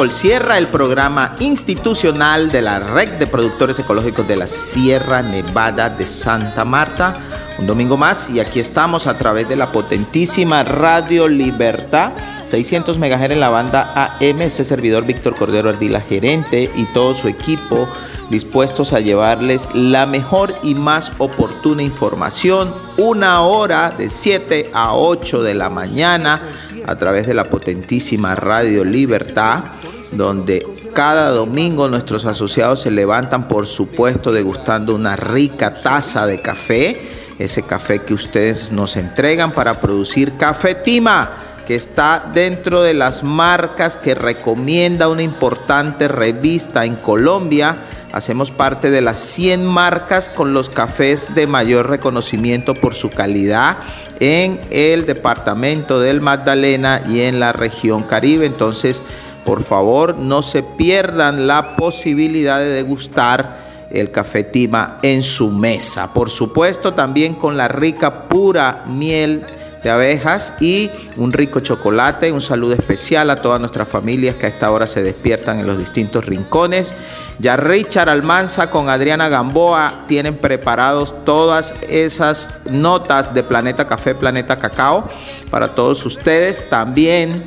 Voz Sierra, el programa institucional de la Red de Productores Ecológicos de la Sierra Nevada de Santa Marta. Un domingo más y aquí estamos a través de la potentísima Radio Libertad. 600 MHz en la banda AM, este servidor Víctor Cordero Ardila, gerente y todo su equipo dispuestos a llevarles la mejor y más oportuna información, una hora de 7 a 8 de la mañana a través de la potentísima Radio Libertad, donde cada domingo nuestros asociados se levantan, por supuesto, degustando una rica taza de café, ese café que ustedes nos entregan para producir Café Tima que está dentro de las marcas que recomienda una importante revista en Colombia Hacemos parte de las 100 marcas con los cafés de mayor reconocimiento por su calidad en el departamento del Magdalena y en la región Caribe. Entonces, por favor, no se pierdan la posibilidad de degustar el café Tima en su mesa. Por supuesto, también con la rica pura miel de abejas y un rico chocolate. Un saludo especial a todas nuestras familias que a esta hora se despiertan en los distintos rincones. Ya Richard Almanza con Adriana Gamboa tienen preparados todas esas notas de Planeta Café, Planeta Cacao para todos ustedes. También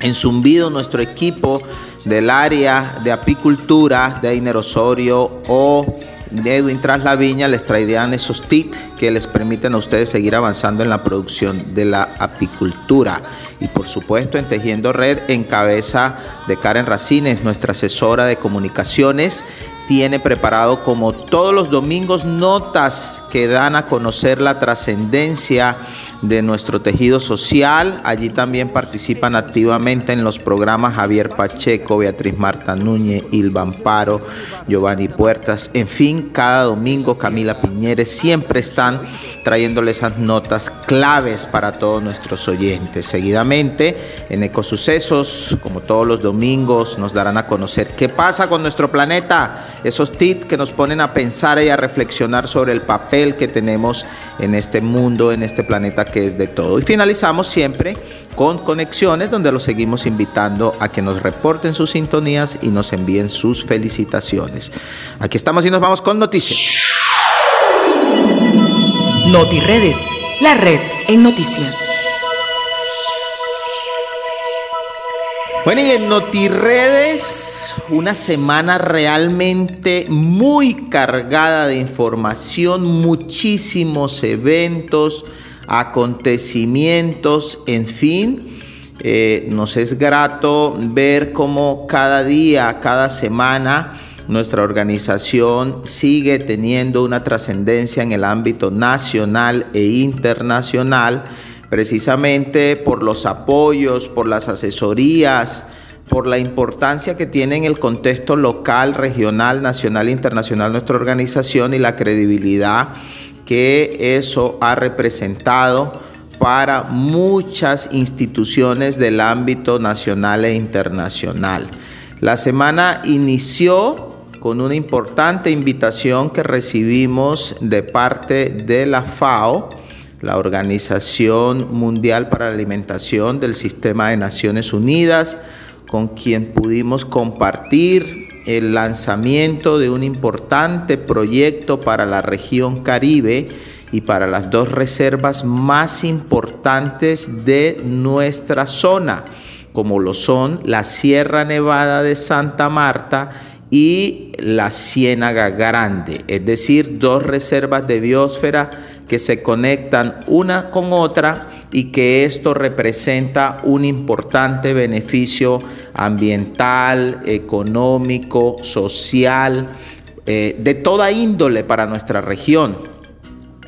en Zumbido nuestro equipo del área de apicultura de Ainer Osorio o de Edwin Tras la Viña les traerían esos tips que les permiten a ustedes seguir avanzando en la producción de la apicultura. Y por supuesto en Tejiendo Red en cabeza de Karen Racines, nuestra asesora de comunicaciones, tiene preparado como todos los domingos notas que dan a conocer la trascendencia de nuestro tejido social. Allí también participan activamente en los programas Javier Pacheco, Beatriz Marta Núñez, Ilva Amparo, Giovanni Puertas. En fin, cada domingo Camila Piñeres siempre están trayéndole esas notas claves para todos nuestros oyentes. Seguidamente, en Ecosucesos, como todos los domingos, nos darán a conocer qué pasa con nuestro planeta, esos tips que nos ponen a pensar y a reflexionar sobre el papel que tenemos en este mundo, en este planeta que es de todo. Y finalizamos siempre con conexiones donde los seguimos invitando a que nos reporten sus sintonías y nos envíen sus felicitaciones. Aquí estamos y nos vamos con noticias. NotiRedes, la red en noticias. Bueno, y en NotiRedes, una semana realmente muy cargada de información, muchísimos eventos, acontecimientos, en fin. Eh, nos es grato ver cómo cada día, cada semana, nuestra organización sigue teniendo una trascendencia en el ámbito nacional e internacional, precisamente por los apoyos, por las asesorías, por la importancia que tiene en el contexto local, regional, nacional e internacional nuestra organización y la credibilidad que eso ha representado para muchas instituciones del ámbito nacional e internacional. La semana inició con una importante invitación que recibimos de parte de la FAO, la Organización Mundial para la Alimentación del Sistema de Naciones Unidas, con quien pudimos compartir el lanzamiento de un importante proyecto para la región Caribe y para las dos reservas más importantes de nuestra zona, como lo son la Sierra Nevada de Santa Marta y la Ciénaga Grande, es decir, dos reservas de biosfera que se conectan una con otra y que esto representa un importante beneficio ambiental, económico, social, eh, de toda índole para nuestra región.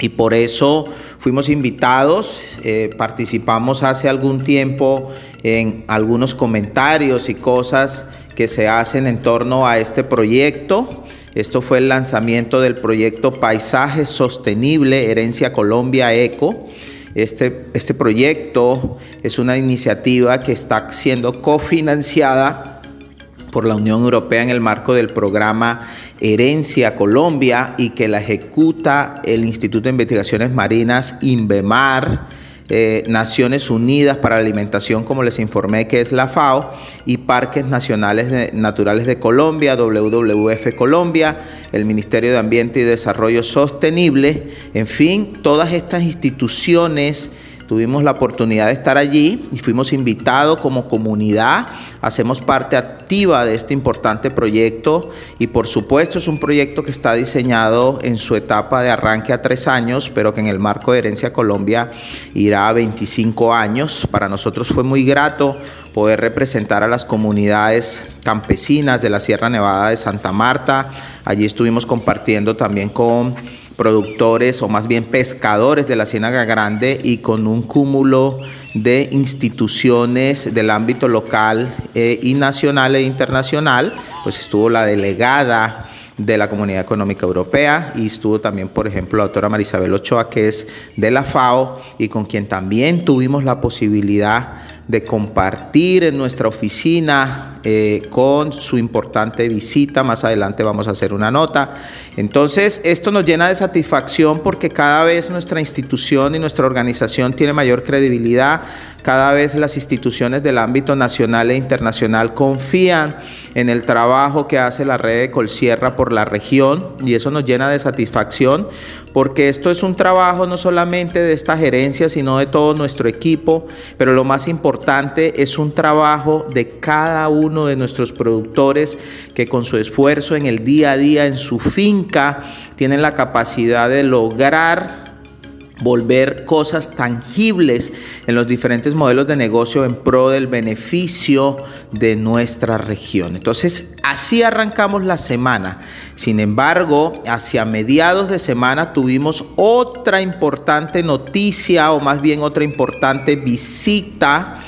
Y por eso fuimos invitados, eh, participamos hace algún tiempo en algunos comentarios y cosas que se hacen en torno a este proyecto. Esto fue el lanzamiento del proyecto Paisaje Sostenible Herencia Colombia Eco. Este, este proyecto es una iniciativa que está siendo cofinanciada por la Unión Europea en el marco del programa Herencia Colombia y que la ejecuta el Instituto de Investigaciones Marinas INVEMAR. Eh, Naciones Unidas para la Alimentación, como les informé, que es la FAO, y Parques Nacionales Naturales de Colombia, WWF Colombia, el Ministerio de Ambiente y Desarrollo Sostenible, en fin, todas estas instituciones Tuvimos la oportunidad de estar allí y fuimos invitados como comunidad. Hacemos parte activa de este importante proyecto y por supuesto es un proyecto que está diseñado en su etapa de arranque a tres años, pero que en el marco de Herencia Colombia irá a 25 años. Para nosotros fue muy grato poder representar a las comunidades campesinas de la Sierra Nevada de Santa Marta. Allí estuvimos compartiendo también con productores o más bien pescadores de la Ciénaga Grande y con un cúmulo de instituciones del ámbito local eh, y nacional e internacional, pues estuvo la delegada de la Comunidad Económica Europea y estuvo también, por ejemplo, la doctora Marisabel Ochoa, que es de la FAO y con quien también tuvimos la posibilidad de compartir en nuestra oficina eh, con su importante visita. Más adelante vamos a hacer una nota. Entonces, esto nos llena de satisfacción porque cada vez nuestra institución y nuestra organización tiene mayor credibilidad. Cada vez las instituciones del ámbito nacional e internacional confían en el trabajo que hace la red de Colsierra por la región y eso nos llena de satisfacción porque esto es un trabajo no solamente de esta gerencia, sino de todo nuestro equipo, pero lo más importante es un trabajo de cada uno de nuestros productores que con su esfuerzo en el día a día, en su finca, tienen la capacidad de lograr volver cosas tangibles en los diferentes modelos de negocio en pro del beneficio de nuestra región. Entonces, así arrancamos la semana. Sin embargo, hacia mediados de semana tuvimos otra importante noticia o más bien otra importante visita.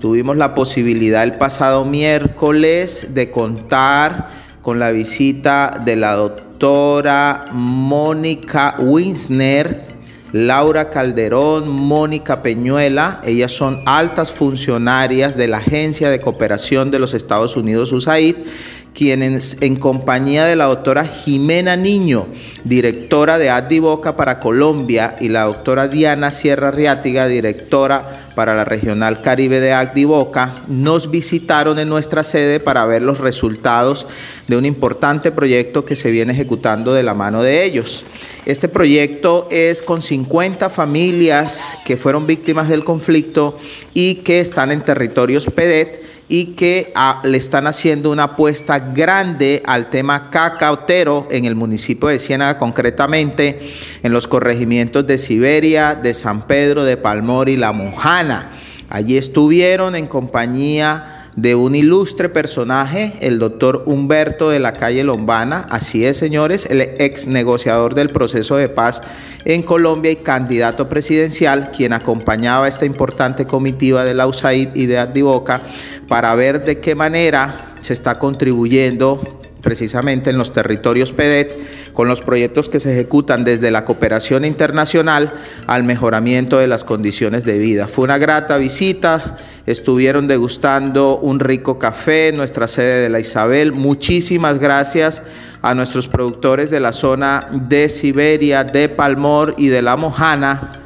Tuvimos la posibilidad el pasado miércoles de contar con la visita de la doctora Mónica Winsner, Laura Calderón, Mónica Peñuela, ellas son altas funcionarias de la Agencia de Cooperación de los Estados Unidos, USAID, quienes en compañía de la doctora Jimena Niño, directora de Addivoca para Colombia, y la doctora Diana Sierra Riátiga, directora para la Regional Caribe de Acdivoca, nos visitaron en nuestra sede para ver los resultados de un importante proyecto que se viene ejecutando de la mano de ellos. Este proyecto es con 50 familias que fueron víctimas del conflicto y que están en territorios PEDET y que ah, le están haciendo una apuesta grande al tema cacautero en el municipio de Ciénaga, concretamente en los corregimientos de Siberia, de San Pedro, de Palmor y La Mojana. Allí estuvieron en compañía de un ilustre personaje, el doctor Humberto de la calle Lombana, así es señores, el ex negociador del proceso de paz en Colombia y candidato presidencial, quien acompañaba esta importante comitiva de la USAID y de Adivoca para ver de qué manera se está contribuyendo precisamente en los territorios PEDET, con los proyectos que se ejecutan desde la cooperación internacional al mejoramiento de las condiciones de vida. Fue una grata visita, estuvieron degustando un rico café en nuestra sede de la Isabel. Muchísimas gracias a nuestros productores de la zona de Siberia, de Palmor y de La Mojana,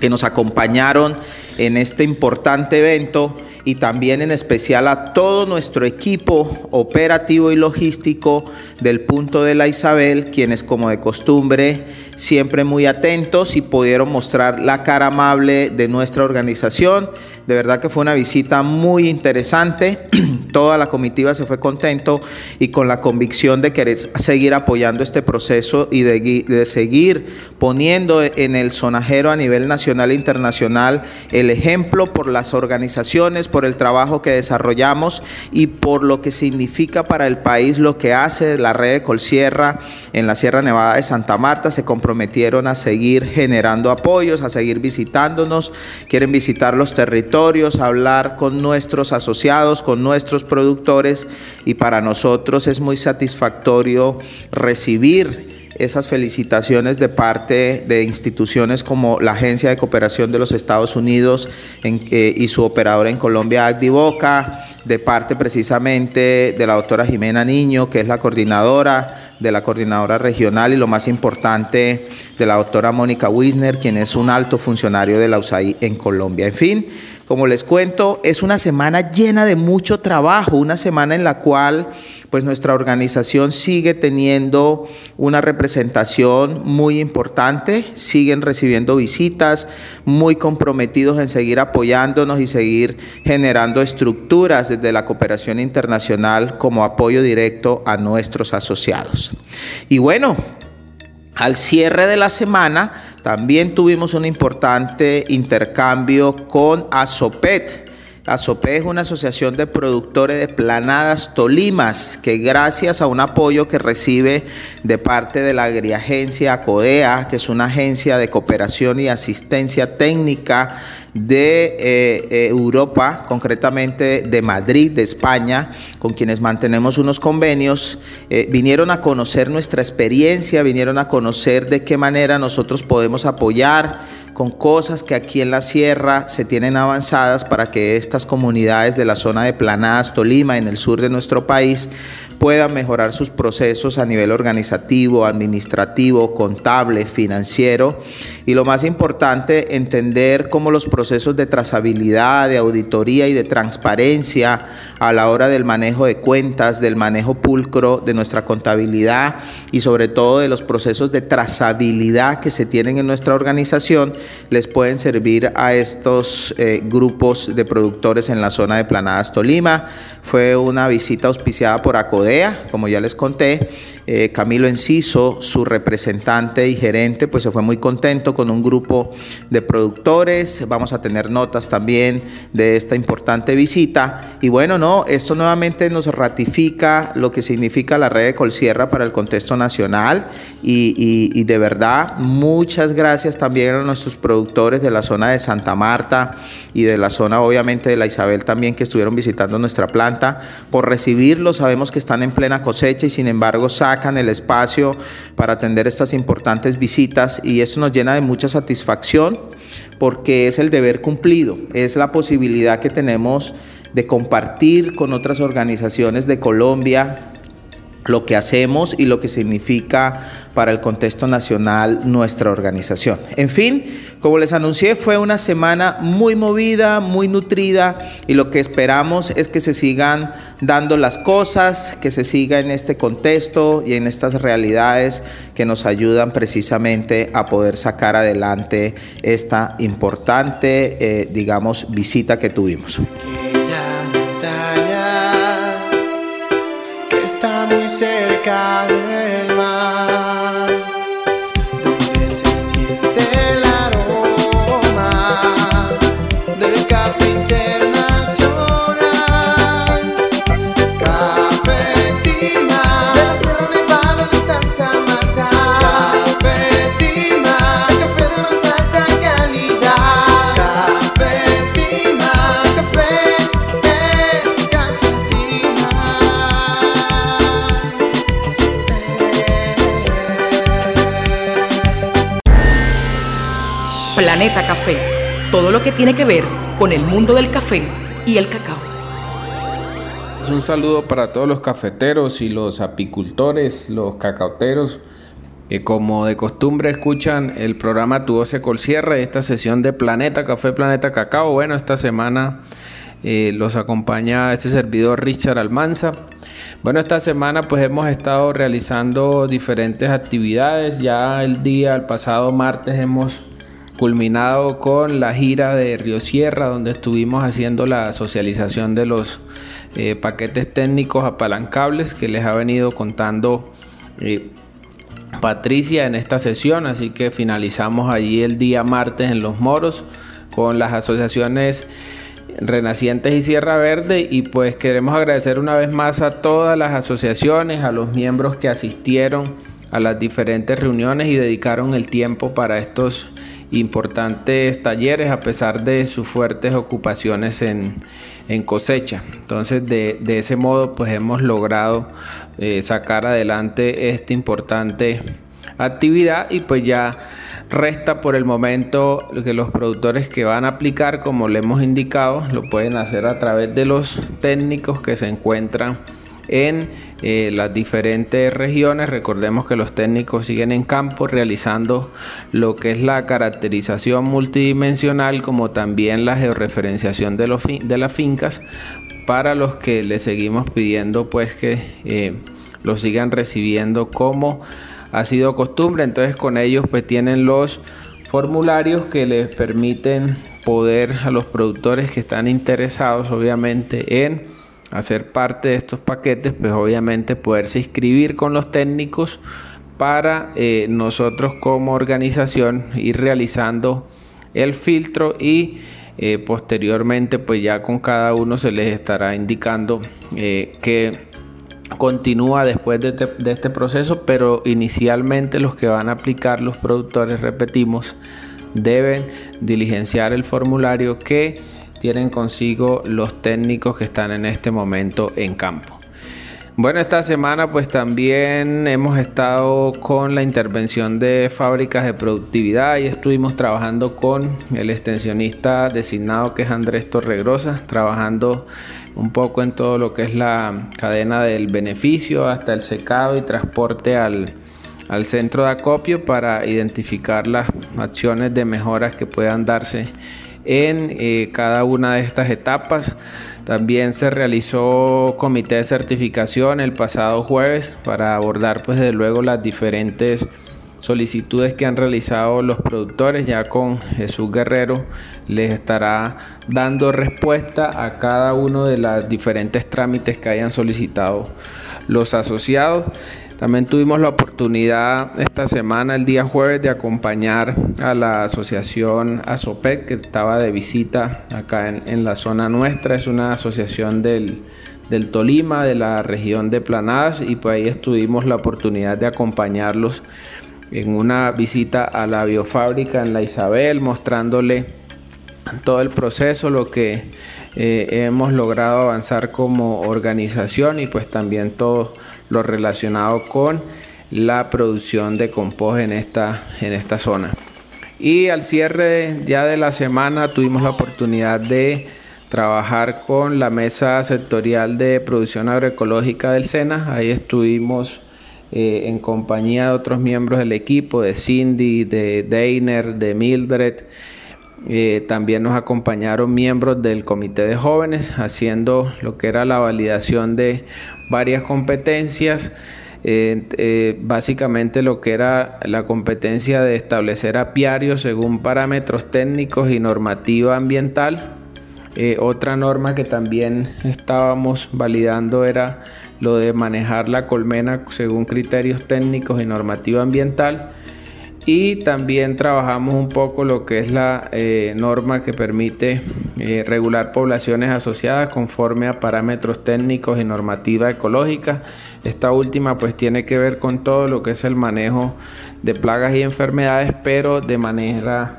que nos acompañaron en este importante evento y también en especial a todo nuestro equipo operativo y logístico del punto de la Isabel, quienes como de costumbre siempre muy atentos y pudieron mostrar la cara amable de nuestra organización. De verdad que fue una visita muy interesante. Toda la comitiva se fue contento y con la convicción de querer seguir apoyando este proceso y de, de seguir poniendo en el sonajero a nivel nacional e internacional el ejemplo por las organizaciones, por el trabajo que desarrollamos y por lo que significa para el país lo que hace la red de Colsierra en la Sierra Nevada de Santa Marta. Comprometieron a seguir generando apoyos, a seguir visitándonos, quieren visitar los territorios, hablar con nuestros asociados, con nuestros productores y para nosotros es muy satisfactorio recibir esas felicitaciones de parte de instituciones como la Agencia de Cooperación de los Estados Unidos eh, y su operadora en Colombia, Agdivoca, de parte precisamente de la doctora Jimena Niño, que es la coordinadora de la coordinadora regional y lo más importante de la doctora Mónica Wisner, quien es un alto funcionario de la USAID en Colombia. En fin, como les cuento, es una semana llena de mucho trabajo, una semana en la cual pues nuestra organización sigue teniendo una representación muy importante, siguen recibiendo visitas, muy comprometidos en seguir apoyándonos y seguir generando estructuras desde la cooperación internacional como apoyo directo a nuestros asociados. Y bueno, al cierre de la semana también tuvimos un importante intercambio con Asopet ASOPE es una asociación de productores de planadas Tolimas que gracias a un apoyo que recibe de parte de la agriagencia CODEA, que es una agencia de cooperación y asistencia técnica de eh, eh, Europa, concretamente de Madrid, de España, con quienes mantenemos unos convenios, eh, vinieron a conocer nuestra experiencia, vinieron a conocer de qué manera nosotros podemos apoyar con cosas que aquí en la sierra se tienen avanzadas para que estas comunidades de la zona de Planadas, Tolima, en el sur de nuestro país, puedan mejorar sus procesos a nivel organizativo, administrativo, contable, financiero y lo más importante, entender cómo los procesos de trazabilidad, de auditoría y de transparencia a la hora del manejo de cuentas, del manejo pulcro de nuestra contabilidad y sobre todo de los procesos de trazabilidad que se tienen en nuestra organización les pueden servir a estos eh, grupos de productores en la zona de Planadas Tolima. Fue una visita auspiciada por Como ya les conté. Eh, Camilo Enciso, su representante y gerente, pues se fue muy contento con un grupo de productores. Vamos a tener notas también de esta importante visita. Y bueno, no, esto nuevamente nos ratifica lo que significa la red de Colsierra para el contexto nacional y, y de verdad, muchas gracias también a nuestros productores de la zona de Santa Marta y de la zona obviamente de la Isabel también que estuvieron visitando nuestra planta. Por recibirlos sabemos que están en plena cosecha y sin embargo sacan el espacio para atender estas importantes visitas y eso nos llena de mucha satisfacción porque es el deber cumplido, es la posibilidad que tenemos de compartir con otras organizaciones de Colombia lo que hacemos y lo que significa para el contexto nacional nuestra organización. En fin, como les anuncié, fue una semana muy movida, muy nutrida y lo que esperamos es que se sigan dando las cosas, que se siga en este contexto y en estas realidades que nos ayudan precisamente a poder sacar adelante esta importante, eh, digamos, visita que tuvimos. Muy cerca Planeta Café. Todo lo que tiene que ver con el mundo del café y el cacao. Un saludo para todos los cafeteros y los apicultores, los cacauteros, que como de costumbre escuchan el programa Tu Voz se Colcierra, esta sesión de Planeta Café, Planeta Cacao. Bueno, esta semana eh, los acompaña este servidor Richard Almanza. Bueno, esta semana pues hemos estado realizando diferentes actividades. Ya el día, el pasado martes, hemos culminado con la gira de Río Sierra, donde estuvimos haciendo la socialización de los eh, paquetes técnicos apalancables que les ha venido contando eh, Patricia en esta sesión. Así que finalizamos allí el día martes en Los Moros con las asociaciones Renacientes y Sierra Verde y pues queremos agradecer una vez más a todas las asociaciones, a los miembros que asistieron a las diferentes reuniones y dedicaron el tiempo para estos importantes talleres a pesar de sus fuertes ocupaciones en, en cosecha. Entonces de, de, ese modo pues hemos logrado eh, sacar adelante este importante actividad y pues ya resta por el momento que los productores que van a aplicar, como le hemos indicado, lo pueden hacer a través de los técnicos que se encuentran en eh, las diferentes regiones. Recordemos que los técnicos siguen en campo realizando lo que es la caracterización multidimensional como también la georreferenciación de, los de las fincas para los que le seguimos pidiendo pues que eh, lo sigan recibiendo como ha sido costumbre. Entonces con ellos pues tienen los formularios que les permiten poder a los productores que están interesados obviamente en hacer parte de estos paquetes, pues obviamente poderse inscribir con los técnicos para eh, nosotros como organización ir realizando el filtro y eh, posteriormente pues ya con cada uno se les estará indicando eh, que continúa después de, de, este proceso pero inicialmente los que van a aplicar los productores repetimos deben diligenciar el formulario que tienen consigo los técnicos que están en este momento en campo. Bueno, esta semana pues también hemos estado con la intervención de fábricas de productividad y estuvimos trabajando con el extensionista designado que es Andrés Torregrosa, trabajando un poco en todo lo que es la cadena del beneficio hasta el secado y transporte al, al centro de acopio para identificar las acciones de mejoras que puedan darse en eh, cada una de estas etapas. También se realizó comité de certificación el pasado jueves para abordar pues desde luego las diferentes solicitudes que han realizado los productores. Ya con Jesús Guerrero les estará dando respuesta a cada uno de los diferentes trámites que hayan solicitado los asociados. También tuvimos la oportunidad esta semana, el día jueves, de acompañar a la asociación ASOPEC, que estaba de visita acá en, la zona nuestra. Es una asociación del, del, Tolima, de la región de Planadas, y pues ahí estuvimos la oportunidad de acompañarlos en una visita a la biofábrica en la Isabel, mostrándole todo el proceso, lo que eh, hemos logrado avanzar como organización y pues también todo lo relacionado con la producción de compost en esta, en esta zona. Y al cierre ya de la semana tuvimos la oportunidad de trabajar con la mesa sectorial de producción agroecológica del SENA. Ahí estuvimos eh, en compañía de otros miembros del equipo, de Cindy, de Deiner, de Mildred. Eh, también nos acompañaron miembros del comité de jóvenes haciendo lo que era la validación de varias competencias. Eh, eh, básicamente lo que era la competencia de establecer apiarios según parámetros técnicos y normativa ambiental. Otra norma que también estábamos validando era lo de manejar la colmena según criterios técnicos y normativa ambiental y también trabajamos un poco lo que es la eh, norma que permite eh, regular poblaciones asociadas conforme a parámetros técnicos y normativa ecológica. Esta última pues tiene que ver con todo lo que es el manejo de plagas y enfermedades, pero de manera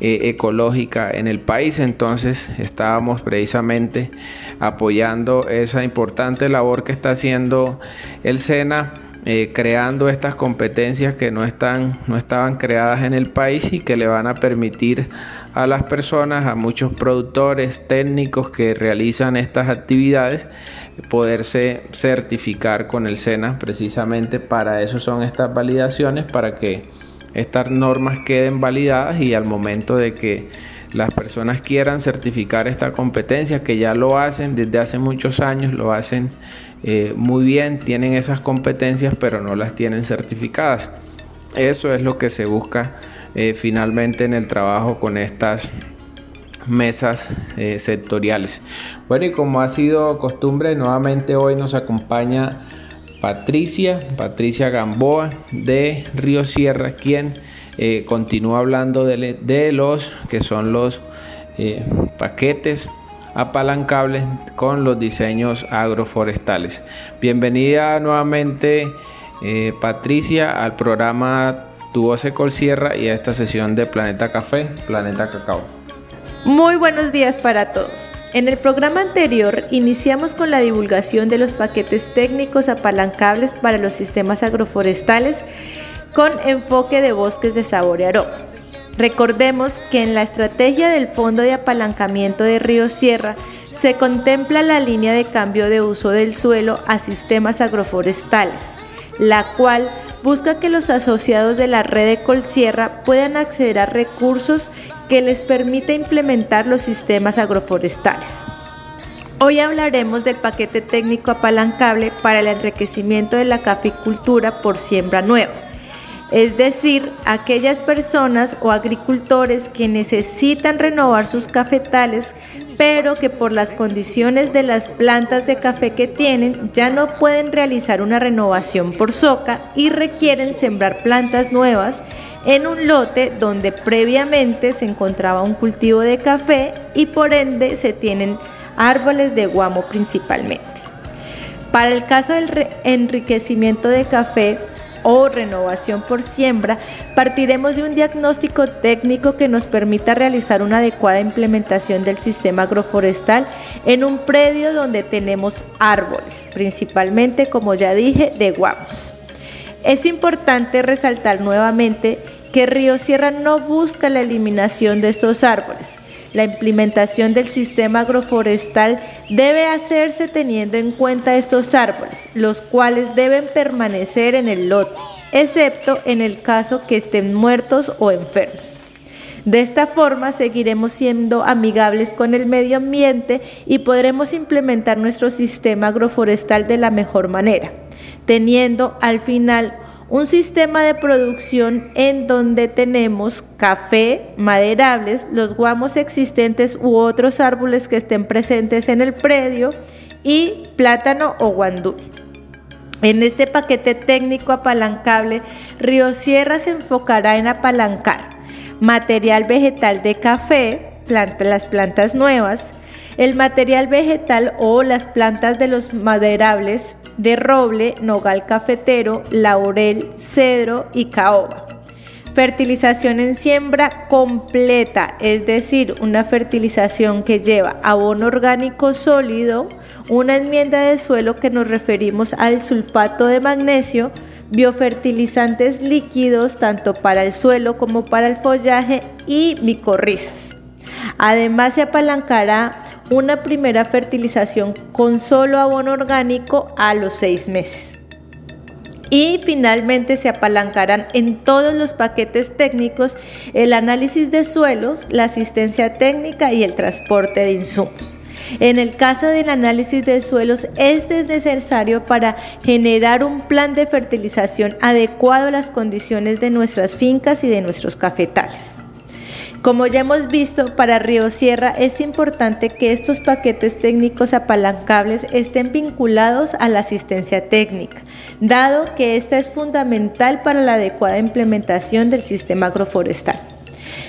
eh, ecológica en el país. Entonces estábamos precisamente apoyando esa importante labor que está haciendo el SENA eh, creando estas competencias que no, están, no estaban creadas en el país y que le van a permitir a las personas, a muchos productores técnicos que realizan estas actividades, poderse certificar con el SENA. Precisamente para eso son estas validaciones, para que estas normas queden validadas y al momento de que las personas quieran certificar esta competencia, que ya lo hacen desde hace muchos años, lo hacen eh, muy bien, tienen esas competencias, pero no las tienen certificadas. Eso es lo que se busca eh, finalmente en el trabajo con estas mesas eh, sectoriales. Bueno, y como ha sido costumbre, nuevamente hoy nos acompaña Patricia, Patricia Gamboa de Río Sierra, quien continúa hablando de, de, los que son los paquetes apalancables con los diseños agroforestales. Bienvenida nuevamente eh, Patricia al programa Tu voz Col Sierra y a esta sesión de Planeta Café, Planeta Cacao. Muy buenos días para todos. En el programa anterior iniciamos con la divulgación de los paquetes técnicos apalancables para los sistemas agroforestales con enfoque de bosques de sabor y aroma. Recordemos que en la estrategia del Fondo de Apalancamiento de Río Sierra se contempla la línea de cambio de uso del suelo a sistemas agroforestales, la cual busca que los asociados de la red de Colsierra puedan acceder a recursos que les permita implementar los sistemas agroforestales. Hoy hablaremos del paquete técnico apalancable para el enriquecimiento de la caficultura por siembra nueva es decir, aquellas personas o agricultores que necesitan renovar sus cafetales, pero que por las condiciones de las plantas de café que tienen ya no pueden realizar una renovación por soca y requieren sembrar plantas nuevas en un lote donde previamente se encontraba un cultivo de café y por ende se tienen árboles de guamo principalmente. Para el caso del enriquecimiento de café, o renovación por siembra, partiremos de un diagnóstico técnico que nos permita realizar una adecuada implementación del sistema agroforestal en un predio donde tenemos árboles, principalmente, como ya dije, de guamos. Es importante resaltar nuevamente que Río Sierra no busca la eliminación de estos árboles, la implementación del sistema agroforestal debe hacerse teniendo en cuenta estos árboles, los cuales deben permanecer en el lote, excepto en el caso que estén muertos o enfermos. De esta forma seguiremos siendo amigables con el medio ambiente y podremos implementar nuestro sistema agroforestal de la mejor manera, teniendo al final un sistema de producción en donde tenemos café, maderables, los guamos existentes u otros árboles que estén presentes en el predio y plátano o guandú. En este paquete técnico apalancable, Río Sierra se enfocará en apalancar material vegetal de café, las plantas nuevas, el material vegetal o las plantas de los maderables de roble, nogal cafetero, laurel, cedro y caoba. Fertilización en siembra completa, es decir, una fertilización que lleva abono orgánico sólido, una enmienda de suelo que nos referimos al sulfato de magnesio, biofertilizantes líquidos tanto para el suelo como para el follaje y micorrizas. Además se apalancará una primera fertilización con solo abono orgánico a los seis meses. Y finalmente se apalancarán en todos los paquetes técnicos el análisis de suelos, la asistencia técnica y el transporte de insumos. En el caso del análisis de suelos, este es necesario para generar un plan de fertilización adecuado a las condiciones de nuestras fincas y de nuestros cafetales. Como ya hemos visto, para Río Sierra es importante que estos paquetes técnicos apalancables estén vinculados a la asistencia técnica, dado que esta es fundamental para la adecuada implementación del sistema agroforestal.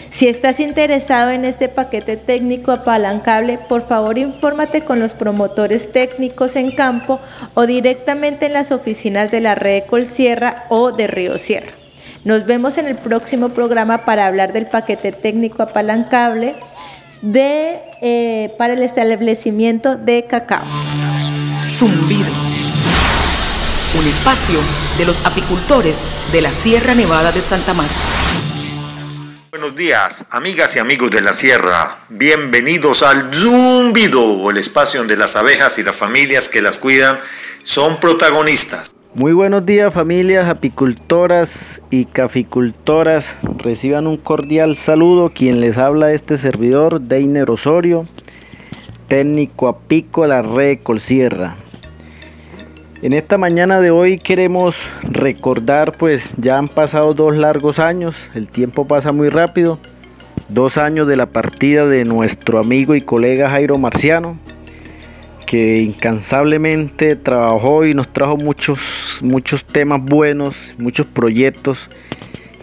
Si estás interesado en este paquete técnico apalancable, por favor infórmate con los promotores técnicos en campo o directamente en las oficinas de la red Colsierra o de Río Sierra. Nos vemos en el próximo programa para hablar del paquete técnico apalancable de, eh, para el establecimiento de cacao. Zumbido. Un espacio de los apicultores de la Sierra Nevada de Santa Marta. Buenos días, amigas y amigos de la Sierra. Bienvenidos al Zumbido, el espacio donde las abejas y las familias que las cuidan son protagonistas. Muy buenos días familias apicultoras y caficultoras. Reciban un cordial saludo quien les habla este servidor, Deiner Osorio, técnico apícola red Colsierra. En esta mañana de hoy queremos recordar pues ya han pasado dos largos años, el tiempo pasa muy rápido, dos años de la partida de nuestro amigo y colega Jairo Marciano, que incansablemente trabajó y nos trajo muchos, muchos temas buenos, muchos proyectos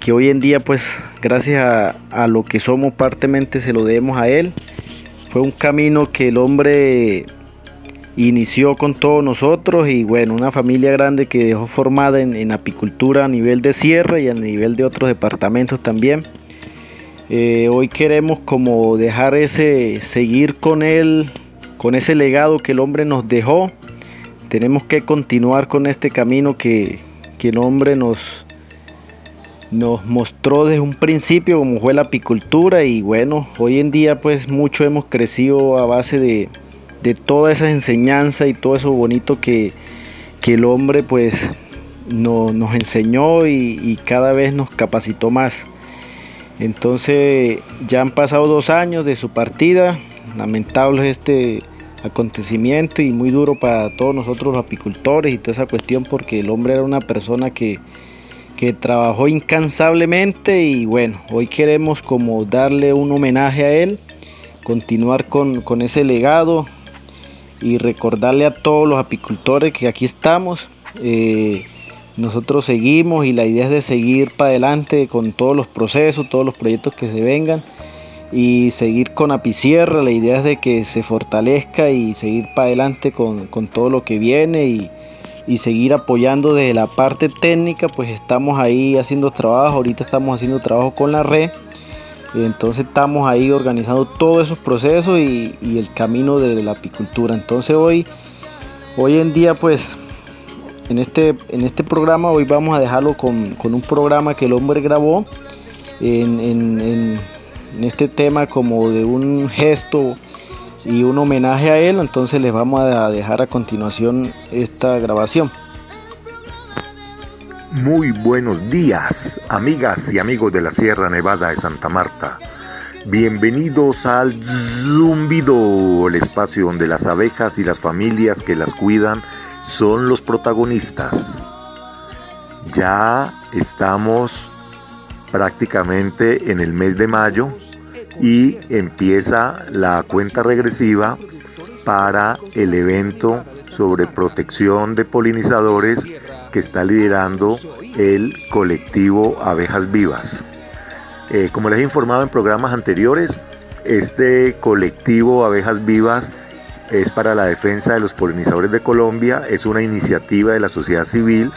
que hoy en día pues gracias a, a, lo que somos partemente se lo debemos a él. Fue un camino que el hombre inició con todos nosotros y bueno, una familia grande que dejó formada en, en apicultura a nivel de sierra y a nivel de otros departamentos también. Eh, hoy queremos como dejar ese, seguir con él con ese legado que el hombre nos dejó. Tenemos que continuar con este camino que, el hombre nos, nos mostró desde un principio cómo fue la apicultura y bueno, hoy en día pues mucho hemos crecido a base de, de toda esa enseñanza y todo eso bonito que, que el hombre pues no, nos enseñó y, y, cada vez nos capacitó más. Entonces ya han pasado dos años de su partida, lamentable este acontecimiento y muy duro para todos nosotros los apicultores y toda esa cuestión porque el hombre era una persona que, que trabajó incansablemente y bueno, hoy queremos como darle un homenaje a él, continuar con, con ese legado y recordarle a todos los apicultores que aquí estamos. Eh, nosotros seguimos y la idea es de seguir para adelante con todos los procesos, todos los proyectos que se vengan y seguir con Apicierra. La idea es de que se fortalezca y seguir para adelante con, con todo lo que viene y, y, seguir apoyando desde la parte técnica. Pues estamos ahí haciendo trabajo, ahorita estamos haciendo trabajo con la red. Entonces estamos ahí organizando todos esos procesos y, y el camino de la apicultura. Entonces hoy, hoy en día pues en este, en este programa hoy vamos a dejarlo con, con un programa que el hombre grabó en, en, este tema como de un gesto y un homenaje a él. Entonces les vamos a dejar a continuación esta grabación. Muy buenos días, amigas y amigos de la Sierra Nevada de Santa Marta. Bienvenidos al Zumbido, el espacio donde las abejas y las familias que las cuidan son los protagonistas. Ya estamos prácticamente en el mes de mayo y empieza la cuenta regresiva para el evento sobre protección de polinizadores que está liderando el colectivo Abejas Vivas. Eh, como les he informado en programas anteriores, este colectivo Abejas Vivas es para la defensa de los polinizadores de Colombia, es una iniciativa de la sociedad civil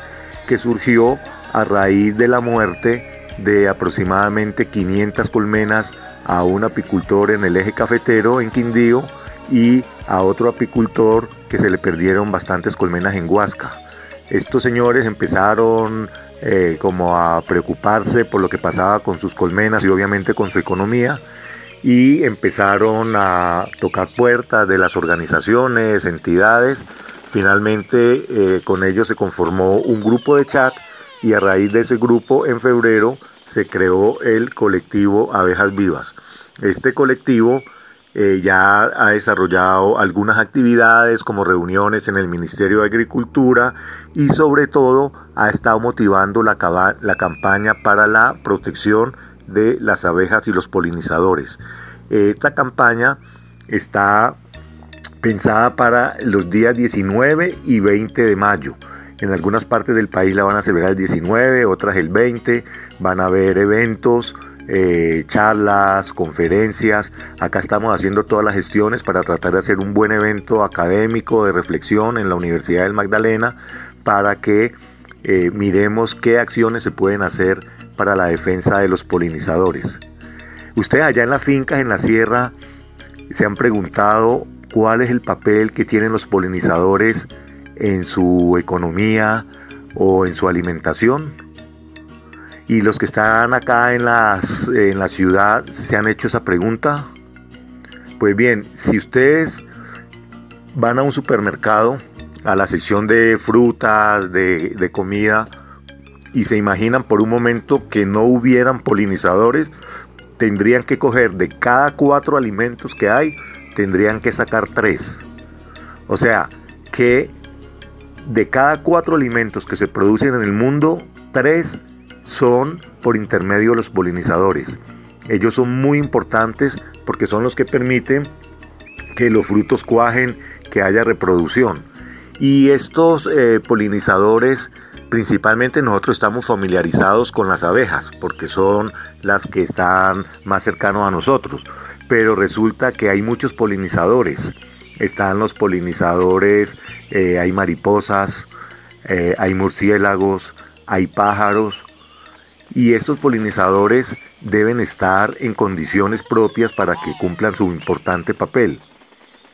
que surgió a raíz de la muerte de aproximadamente 500 colmenas a un apicultor en el eje cafetero en Quindío y a otro apicultor que se le perdieron bastantes colmenas en Huasca. Estos señores empezaron eh, como a preocuparse por lo que pasaba con sus colmenas y obviamente con su economía y empezaron a tocar puertas de las organizaciones, entidades. Finalmente eh, con ellos se conformó un grupo de chat y a raíz de ese grupo en febrero se creó el colectivo Abejas Vivas. Este colectivo eh, ya ha desarrollado algunas actividades como reuniones en el Ministerio de Agricultura y sobre todo ha estado motivando la, la campaña para la protección de las abejas y los polinizadores. Esta campaña está pensada para los días 19 y 20 de mayo. En algunas partes del país la van a celebrar el 19, otras el 20. Van a haber eventos, eh, charlas, conferencias. Acá estamos haciendo todas las gestiones para tratar de hacer un buen evento académico de reflexión en la Universidad del Magdalena para que eh, miremos qué acciones se pueden hacer para la defensa de los polinizadores. Ustedes allá en las fincas, en la sierra, se han preguntado cuál es el papel que tienen los polinizadores en su economía o en su alimentación. Y los que están acá en, las, en la ciudad se han hecho esa pregunta. Pues bien, si ustedes van a un supermercado, a la sección de frutas, de, de comida, y se imaginan por un momento que no hubieran polinizadores, tendrían que coger de cada cuatro alimentos que hay, tendrían que sacar tres. O sea, que de cada cuatro alimentos que se producen en el mundo, tres son por intermedio de los polinizadores. Ellos son muy importantes porque son los que permiten que los frutos cuajen, que haya reproducción. Y estos eh, polinizadores, principalmente nosotros estamos familiarizados con las abejas, porque son las que están más cercanos a nosotros. Pero resulta que hay muchos polinizadores. Están los polinizadores, eh, hay mariposas, eh, hay murciélagos, hay pájaros, y estos polinizadores deben estar en condiciones propias para que cumplan su importante papel.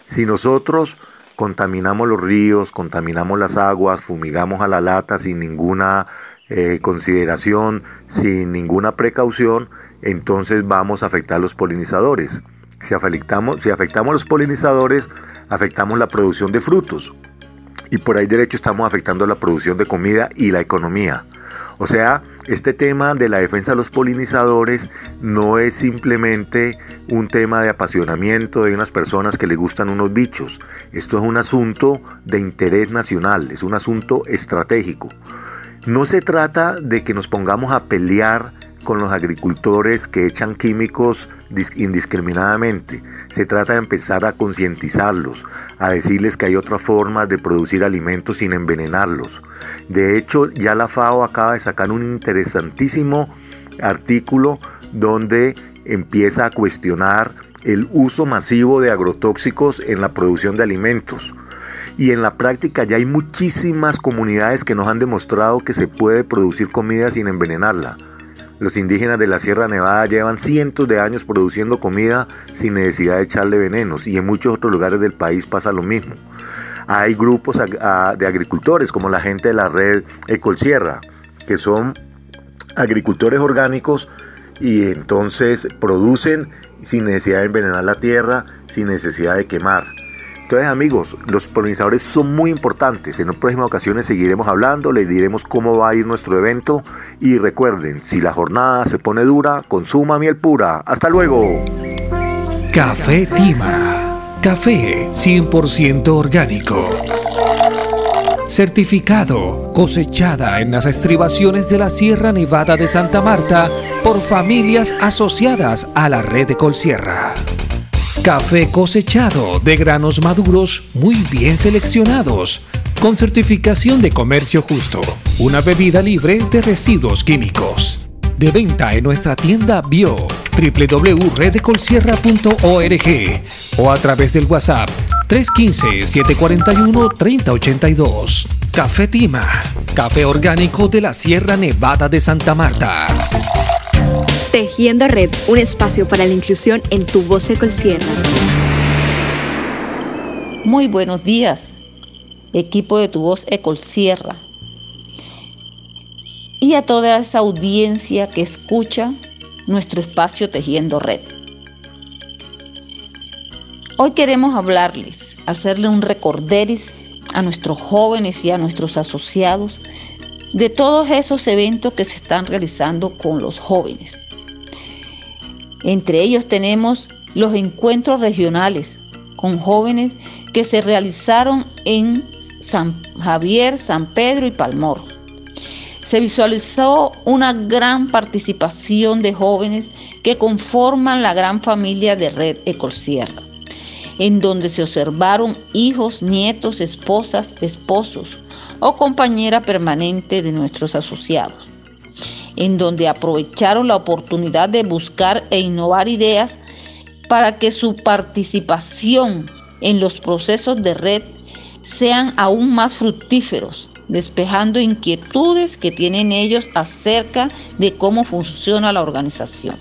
Si nosotros contaminamos los ríos, contaminamos las aguas, fumigamos a la lata sin ninguna eh, consideración, sin ninguna precaución, entonces vamos a afectar a los polinizadores. Si afectamos, a los polinizadores, afectamos la producción de frutos. Y por ahí derecho estamos afectando la producción de comida y la economía. O sea, este tema de la defensa de los polinizadores no es simplemente un tema de apasionamiento de unas personas que les gustan unos bichos. Esto es un asunto de interés nacional, es un asunto estratégico. No se trata de que nos pongamos a pelear con los agricultores que echan químicos indiscriminadamente. Se trata de empezar a concientizarlos, a decirles que hay otras formas de producir alimentos sin envenenarlos. De hecho, ya la FAO acaba de sacar un interesantísimo artículo donde empieza a cuestionar el uso masivo de agrotóxicos en la producción de alimentos. Y en la práctica ya hay muchísimas comunidades que nos han demostrado que se puede producir comida sin envenenarla. Los indígenas de la Sierra Nevada llevan cientos de años produciendo comida sin necesidad de echarle venenos y en muchos otros lugares del país pasa lo mismo. Hay grupos de agricultores como la gente de la red Ecolsierra, que son agricultores orgánicos y entonces producen sin necesidad de envenenar la tierra, sin necesidad de quemar. Entonces amigos, los polinizadores son muy importantes. En próximas ocasiones seguiremos hablando, les diremos cómo va a ir nuestro evento y recuerden, si la jornada se pone dura, consuma miel pura. Hasta luego. Café Tima. Café 100% orgánico. Certificado, cosechada en las estribaciones de la Sierra Nevada de Santa Marta por familias asociadas a la red de Colsierra. Café cosechado de granos maduros muy bien seleccionados, con certificación de comercio justo. Una bebida libre de residuos químicos. De venta en nuestra tienda bio www.redecolsierra.org o a través del WhatsApp 315-741-3082. Café Tima, café orgánico de la Sierra Nevada de Santa Marta. Tejiendo Red, un espacio para la inclusión en tu voz Sierra. Muy buenos días, equipo de tu voz Sierra. Y a toda esa audiencia que escucha nuestro espacio Tejiendo Red. Hoy queremos hablarles, hacerle un recorderis a nuestros jóvenes y a nuestros asociados de todos esos eventos que se están realizando con los jóvenes entre ellos tenemos los encuentros regionales con jóvenes que se realizaron en San Javier, San Pedro y Palmor. Se visualizó una gran participación de jóvenes que conforman la gran familia de Red Ecolsierra, en donde se observaron hijos, nietos, esposas, esposos o compañera permanente de nuestros asociados en donde aprovecharon la oportunidad de buscar e innovar ideas para que su participación en los procesos de red sean aún más fructíferos, despejando inquietudes que tienen ellos acerca de cómo funciona la organización.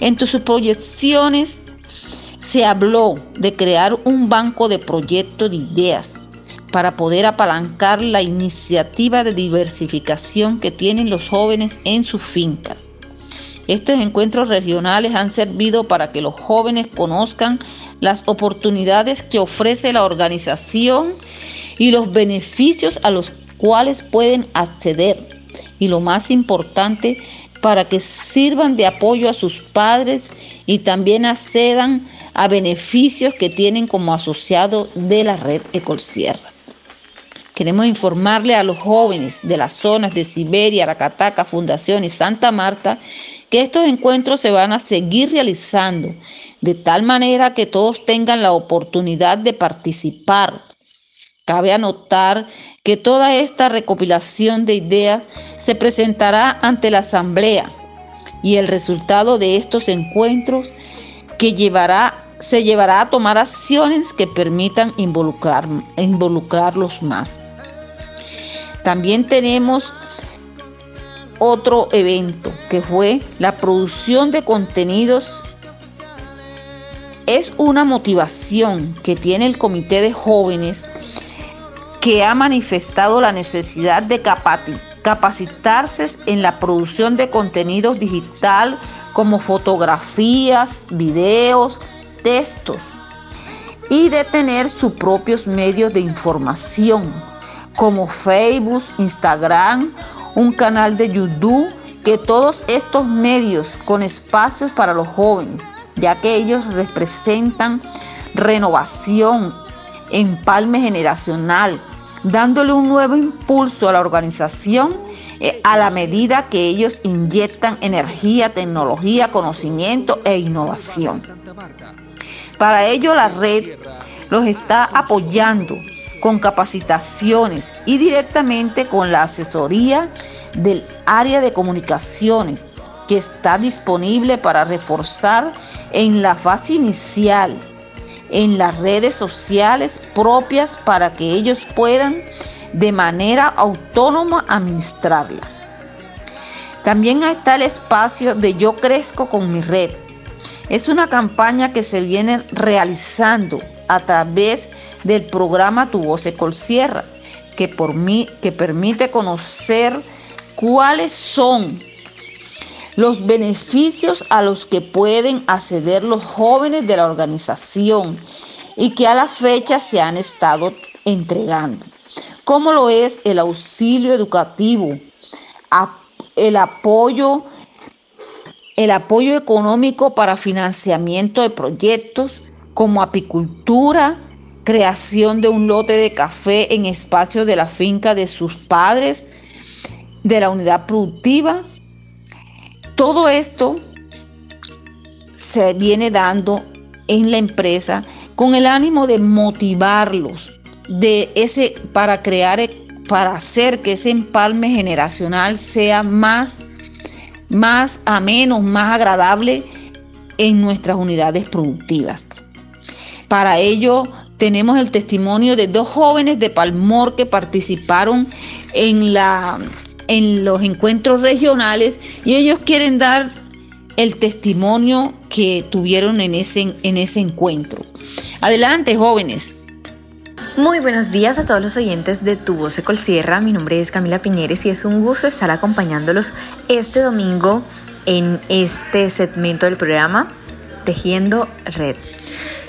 En sus proyecciones se habló de crear un banco de proyectos de ideas para poder apalancar la iniciativa de diversificación que tienen los jóvenes en sus fincas. Estos encuentros regionales han servido para que los jóvenes conozcan las oportunidades que ofrece la organización y los beneficios a los cuales pueden acceder. Y lo más importante, para que sirvan de apoyo a sus padres y también accedan a beneficios que tienen como asociado de la red Ecolsierra. Queremos informarle a los jóvenes de las zonas de Siberia, Aracataca, Fundación y Santa Marta que estos encuentros se van a seguir realizando de tal manera que todos tengan la oportunidad de participar. Cabe anotar que toda esta recopilación de ideas se presentará ante la Asamblea y el resultado de estos encuentros que llevará, se llevará a tomar acciones que permitan involucrar, involucrarlos más. También tenemos otro evento que fue la producción de contenidos. Es una motivación que tiene el comité de jóvenes que ha manifestado la necesidad de capacitarse en la producción de contenidos digital como fotografías, videos, textos y de tener sus propios medios de información como Facebook, Instagram, un canal de YouTube, que todos estos medios con espacios para los jóvenes, ya que ellos representan renovación, empalme generacional, dándole un nuevo impulso a la organización eh, a la medida que ellos inyectan energía, tecnología, conocimiento e innovación. Para ello la red los está apoyando con capacitaciones y directamente con la asesoría del área de comunicaciones que está disponible para reforzar en la fase inicial en las redes sociales propias para que ellos puedan de manera autónoma administrarla. También está el espacio de Yo Crezco con mi red. Es una campaña que se viene realizando a través del programa Tu Voz Sierra, que, por mí, que permite conocer cuáles son los beneficios a los que pueden acceder los jóvenes de la organización y que a la fecha se han estado entregando, como lo es el auxilio educativo, el apoyo, el apoyo económico para financiamiento de proyectos como apicultura, creación de un lote de café en espacio de la finca de sus padres, de la unidad productiva, todo esto se viene dando en la empresa con el ánimo de motivarlos, de ese para crear para hacer que ese empalme generacional sea más más ameno, más agradable en nuestras unidades productivas. Para ello tenemos el testimonio de dos jóvenes de Palmor que participaron en la en los encuentros regionales y ellos quieren dar el testimonio que tuvieron en ese, en ese encuentro. Adelante, jóvenes. Muy buenos días a todos los oyentes de Tu Voz Sierra. Mi nombre es Camila Piñeres y es un gusto estar acompañándolos este domingo en este segmento del programa Tejiendo Red.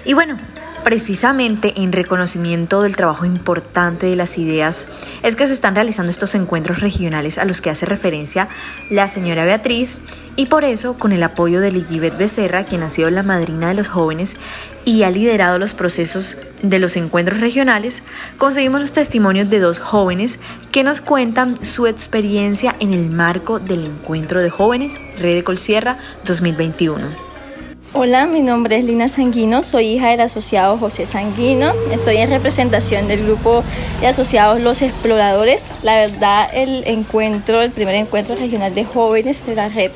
Y bueno, precisamente en reconocimiento del trabajo importante de las ideas es que se están realizando estos encuentros regionales a los que hace referencia la señora Beatriz y por eso con el apoyo de Ligibet Becerra, quien ha sido la madrina de los jóvenes y ha liderado los procesos de los encuentros regionales, conseguimos los testimonios de dos jóvenes que nos cuentan su experiencia en el marco del encuentro de jóvenes Red de Colsierra 2021. Hola, mi nombre es Lina Sanguino, soy hija del asociado José Sanguino, estoy en representación del grupo de asociados Los Exploradores. La verdad, el encuentro, el primer encuentro regional de jóvenes de la red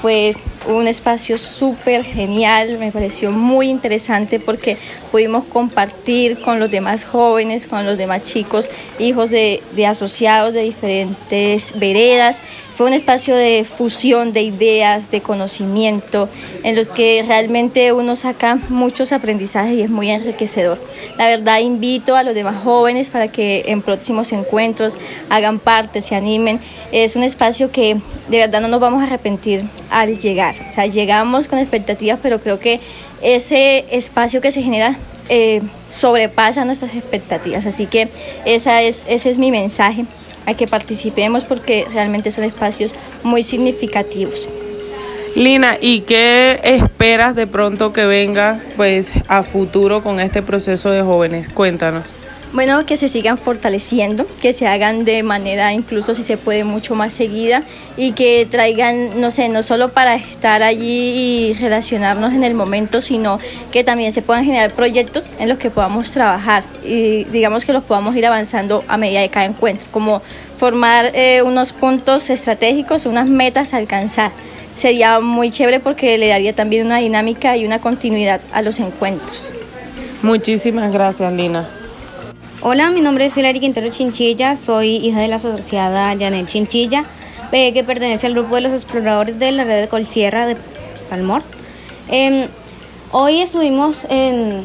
fue un espacio súper genial, me pareció muy interesante porque pudimos compartir con los demás jóvenes, con los demás chicos, hijos de, de asociados de diferentes veredas fue un espacio de fusión de ideas, de conocimiento, en los que realmente uno saca muchos aprendizajes y es muy enriquecedor. La verdad invito a los demás jóvenes para que en próximos encuentros hagan parte, se animen. Es un espacio que de verdad no nos vamos a arrepentir al llegar. O sea, llegamos con expectativas, pero creo que ese espacio que se genera eh, sobrepasa nuestras expectativas. Así que esa es, ese es mi mensaje a que participemos porque realmente son espacios muy significativos. Lina, ¿y qué esperas de pronto que venga pues a futuro con este proceso de jóvenes? Cuéntanos. Bueno, que se sigan fortaleciendo, que se hagan de manera incluso si se puede mucho más seguida y que traigan, no sé, no solo para estar allí y relacionarnos en el momento, sino que también se puedan generar proyectos en los que podamos trabajar y digamos que los podamos ir avanzando a medida de cada encuentro, como formar eh, unos puntos estratégicos, unas metas a alcanzar. Sería muy chévere porque le daría también una dinámica y una continuidad a los encuentros. Muchísimas gracias, Lina. Hola, mi nombre es Hilary Quintero Chinchilla, soy hija de la asociada Janet Chinchilla, eh, que pertenece al grupo de los exploradores de la red de Colsierra de Palmor. Em, hoy estuvimos en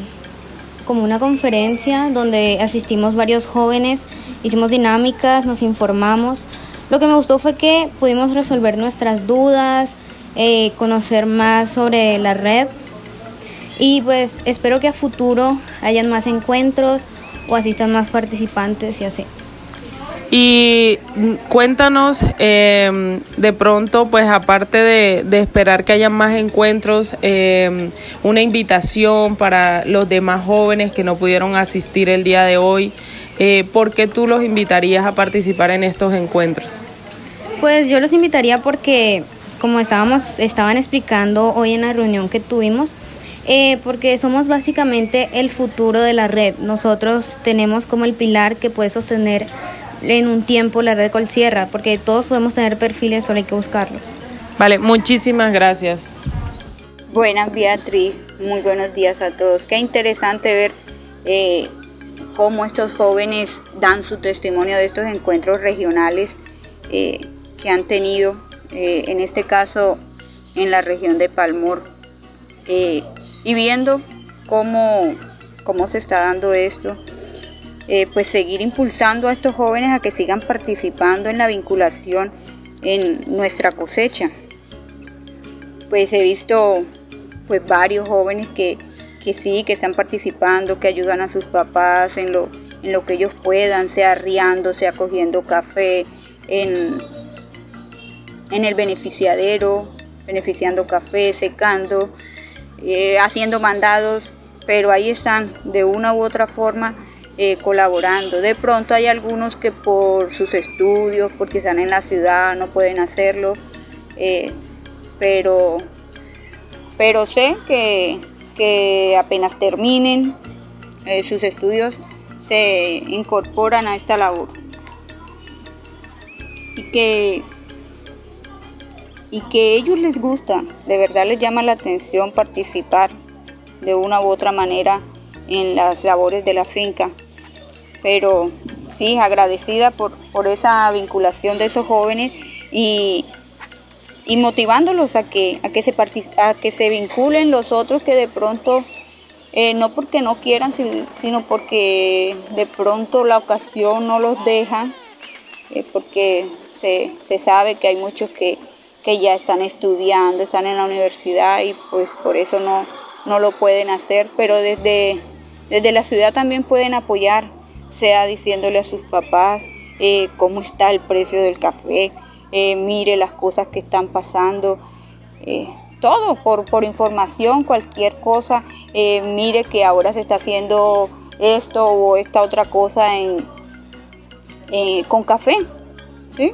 como una conferencia donde asistimos varios jóvenes, hicimos dinámicas, nos informamos Lo que me gustó fue que pudimos resolver nuestras dudas, eh, conocer más sobre la red y pues espero que a futuro hayan más encuentros o asistan más participantes y así. Y cuéntanos, eh, de pronto, pues aparte de, esperar que haya más encuentros, eh, una invitación para los demás jóvenes que no pudieron asistir el día de hoy, eh, ¿por qué tú los invitarías a participar en estos encuentros? Pues yo los invitaría porque, como estábamos, estaban explicando hoy en la reunión que tuvimos, eh, porque somos básicamente el futuro de la red. Nosotros tenemos como el pilar que puede sostener en un tiempo la red Colsierra, porque todos podemos tener perfiles, solo hay que buscarlos. Vale, muchísimas gracias. Buenas, Beatriz. Muy buenos días a todos. Qué interesante ver eh, cómo estos jóvenes dan su testimonio de estos encuentros regionales eh, que han tenido, en este caso en la región de Palmor y viendo cómo, cómo se está dando esto, eh, pues seguir impulsando a estos jóvenes a que sigan participando en la vinculación en nuestra cosecha. Pues he visto pues varios jóvenes que, sí, que están participando, que ayudan a sus papás en lo, en lo que ellos puedan, sea riando, sea cogiendo café, en, en el beneficiadero, beneficiando café, secando, eh, haciendo mandados, pero ahí están de una u otra forma eh, colaborando. De pronto hay algunos que por sus estudios, porque están en la ciudad, no pueden hacerlo, eh, pero, pero sé que, que apenas terminen sus estudios se incorporan a esta labor y que y que ellos les gusta, de verdad les llama la atención participar de una u otra manera en las labores de la finca. Pero sí, agradecida por, por esa vinculación de esos jóvenes y, y motivándolos a que, a, que se a que se vinculen los otros que de pronto, eh, no porque no quieran, sino porque de pronto la ocasión no los deja, eh, porque se, se sabe que hay muchos que, que ya están estudiando, están en la universidad y pues por eso no, no lo pueden hacer, pero desde, desde la ciudad también pueden apoyar, sea diciéndole a sus papás eh, cómo está el precio del café, eh, mire las cosas que están pasando, eh, todo por, por información, cualquier cosa, mire que ahora se está haciendo esto o esta otra cosa en, con café, ¿sí?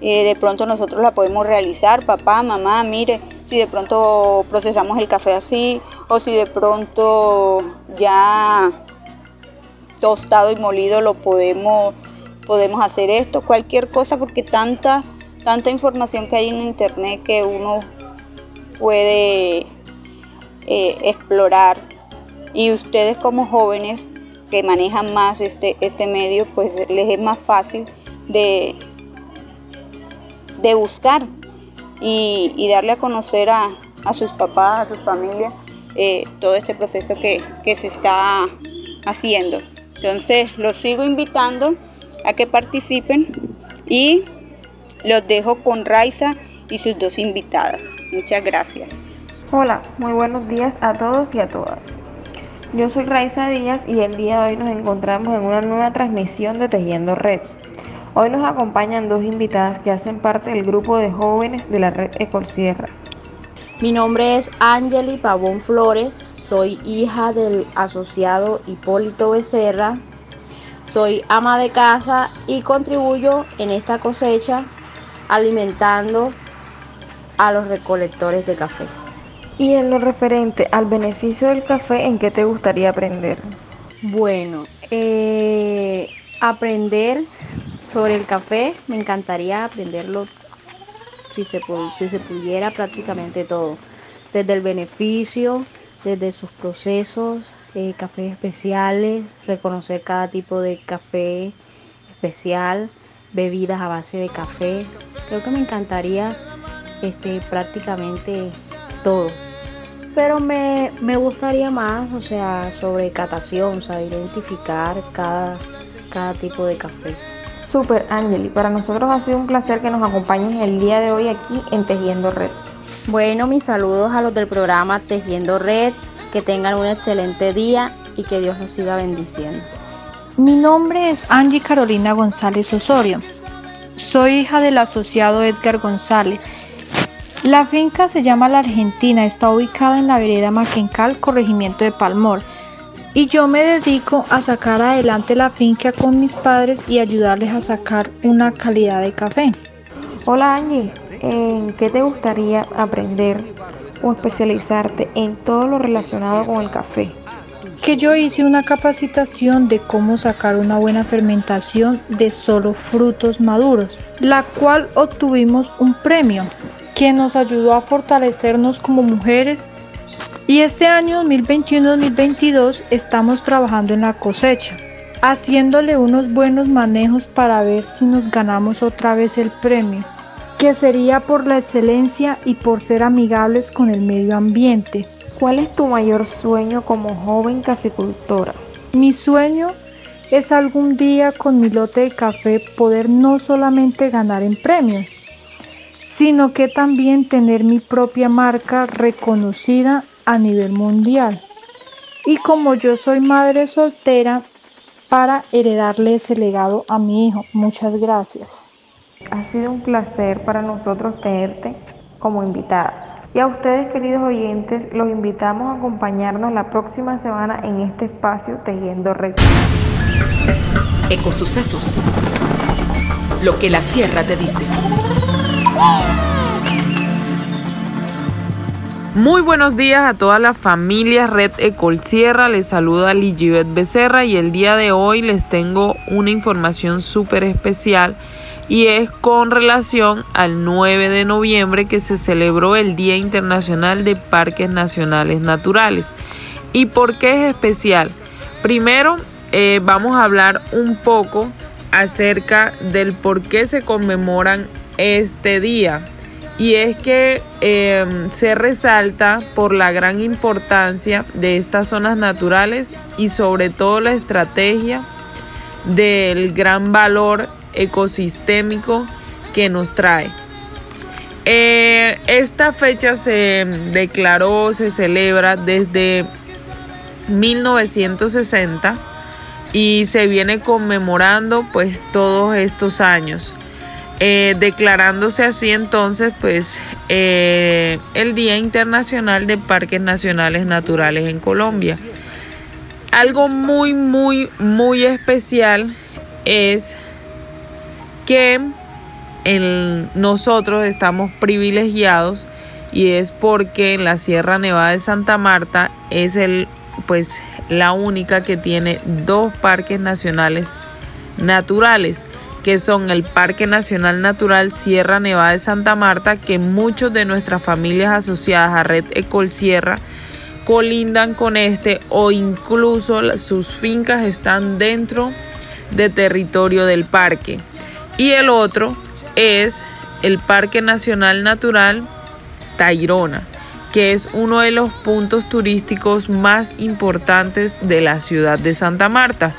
De pronto nosotros la podemos realizar, papá, mamá, mire, si de pronto procesamos el café así, o si de pronto ya tostado y molido lo podemos, podemos hacer esto, cualquier cosa, porque tanta, tanta información que hay en internet que uno puede eh, explorar. Y ustedes como jóvenes que manejan más este, este medio, pues les es más fácil de de buscar y, darle a conocer a, sus papás, a sus familias, eh, todo este proceso que, se está haciendo. Entonces los sigo invitando a que participen y los dejo con Raiza y sus dos invitadas. Muchas gracias. Hola, muy buenos días a todos y a todas. Yo soy Raiza Díaz y el día de hoy nos encontramos en una nueva transmisión de Tejiendo Red. Hoy nos acompañan dos invitadas que hacen parte del grupo de jóvenes de la red Ecolsierra. Mi nombre es Angeli Pavón Flores, soy hija del asociado Hipólito Becerra, soy ama de casa y contribuyo en esta cosecha alimentando a los recolectores de café. Y en lo referente al beneficio del café, ¿en qué te gustaría aprender? Bueno, eh, aprender sobre el café me encantaría aprenderlo si se, pudiera prácticamente todo, desde el beneficio, desde sus procesos, eh, cafés especiales, reconocer cada tipo de café especial, bebidas a base de café. Creo que me encantaría este, prácticamente todo. Pero me, me gustaría más, o sea, sobre catación, saber identificar cada, cada tipo de café. Super Angeli, para nosotros ha sido un placer que nos acompañes el día de hoy aquí en Tejiendo Red. Bueno, mis saludos a los del programa Tejiendo Red, que tengan un excelente día y que Dios nos siga bendiciendo. Mi nombre es Angie Carolina González Osorio. Soy hija del asociado Edgar González. La finca se llama La Argentina, está ubicada en la vereda Maquencal, corregimiento de Palmor. Y yo me dedico a sacar adelante la finca con mis padres y ayudarles a sacar una calidad de café. Hola Angie, ¿en qué te gustaría aprender o especializarte en todo lo relacionado con el café? Que yo hice una capacitación de cómo sacar una buena fermentación de solo frutos maduros, la cual obtuvimos un premio que nos ayudó a fortalecernos como mujeres y este año 2021-2022 estamos trabajando en la cosecha, haciéndole unos buenos manejos para ver si nos ganamos otra vez el premio que sería por la excelencia y por ser amigables con el medio ambiente. ¿Cuál es tu mayor sueño como joven caficultora? Mi sueño es algún día con mi lote de café poder no solamente ganar en premios, sino que también tener mi propia marca reconocida a nivel mundial. Y como yo soy madre soltera, para heredarle ese legado a mi hijo. Muchas gracias. Ha sido un placer para nosotros tenerte como invitada. Y a ustedes, queridos oyentes, los invitamos a acompañarnos la próxima semana en este espacio Tejiendo Red. Ecosucesos. Lo que la sierra te dice. Muy buenos días a toda la familia Red Ecol Sierra. Les saluda Ligibet Becerra y el día de hoy les tengo una información súper especial y es con relación al 9 de noviembre que se celebró el Día Internacional de Parques Nacionales Naturales. ¿Y por qué es especial? Primero eh, vamos a hablar un poco acerca del por qué se conmemoran este día. Y es que em, se resalta por la gran importancia de estas zonas naturales y sobre todo la estrategia del gran valor ecosistémico que nos trae. Eh, esta fecha se declaró, se celebra desde 1960 y se viene conmemorando pues todos estos años. Eh, declarándose así entonces pues eh, el Día Internacional de Parques Nacionales Naturales en Colombia. Algo muy muy muy especial es que nosotros estamos privilegiados y es porque en la Sierra Nevada de Santa Marta es el pues la única que tiene dos parques nacionales naturales que son el Parque Nacional Natural Sierra Nevada de Santa Marta que muchos de nuestras familias asociadas a Red Ecol Sierra colindan con este o incluso sus fincas están dentro de territorio del parque. Y el otro es el Parque Nacional Natural Tairona, que es uno de los puntos turísticos más importantes de la ciudad de Santa Marta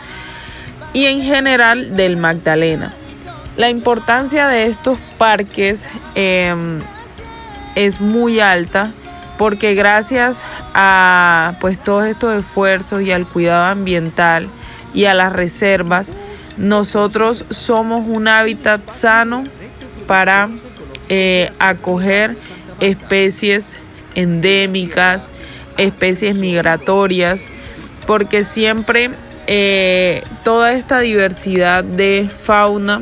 y en general del Magdalena. La importancia de estos parques em, es muy alta porque gracias a pues todos estos esfuerzos y al cuidado ambiental y a las reservas nosotros somos un hábitat sano para eh, acoger especies endémicas, especies migratorias, porque siempre eh, toda esta diversidad de fauna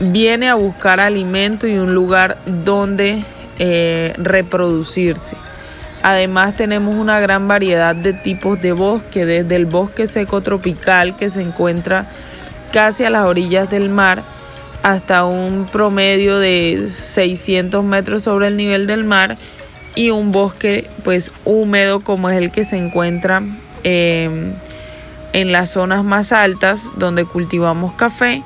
viene a buscar alimento y un lugar donde eh, reproducirse. Además tenemos una gran variedad de tipos de bosque, desde el bosque seco tropical que se encuentra casi a las orillas del mar hasta un promedio de 600 metros sobre el nivel del mar y un bosque pues húmedo como es el que se encuentra em, en las zonas más altas donde cultivamos café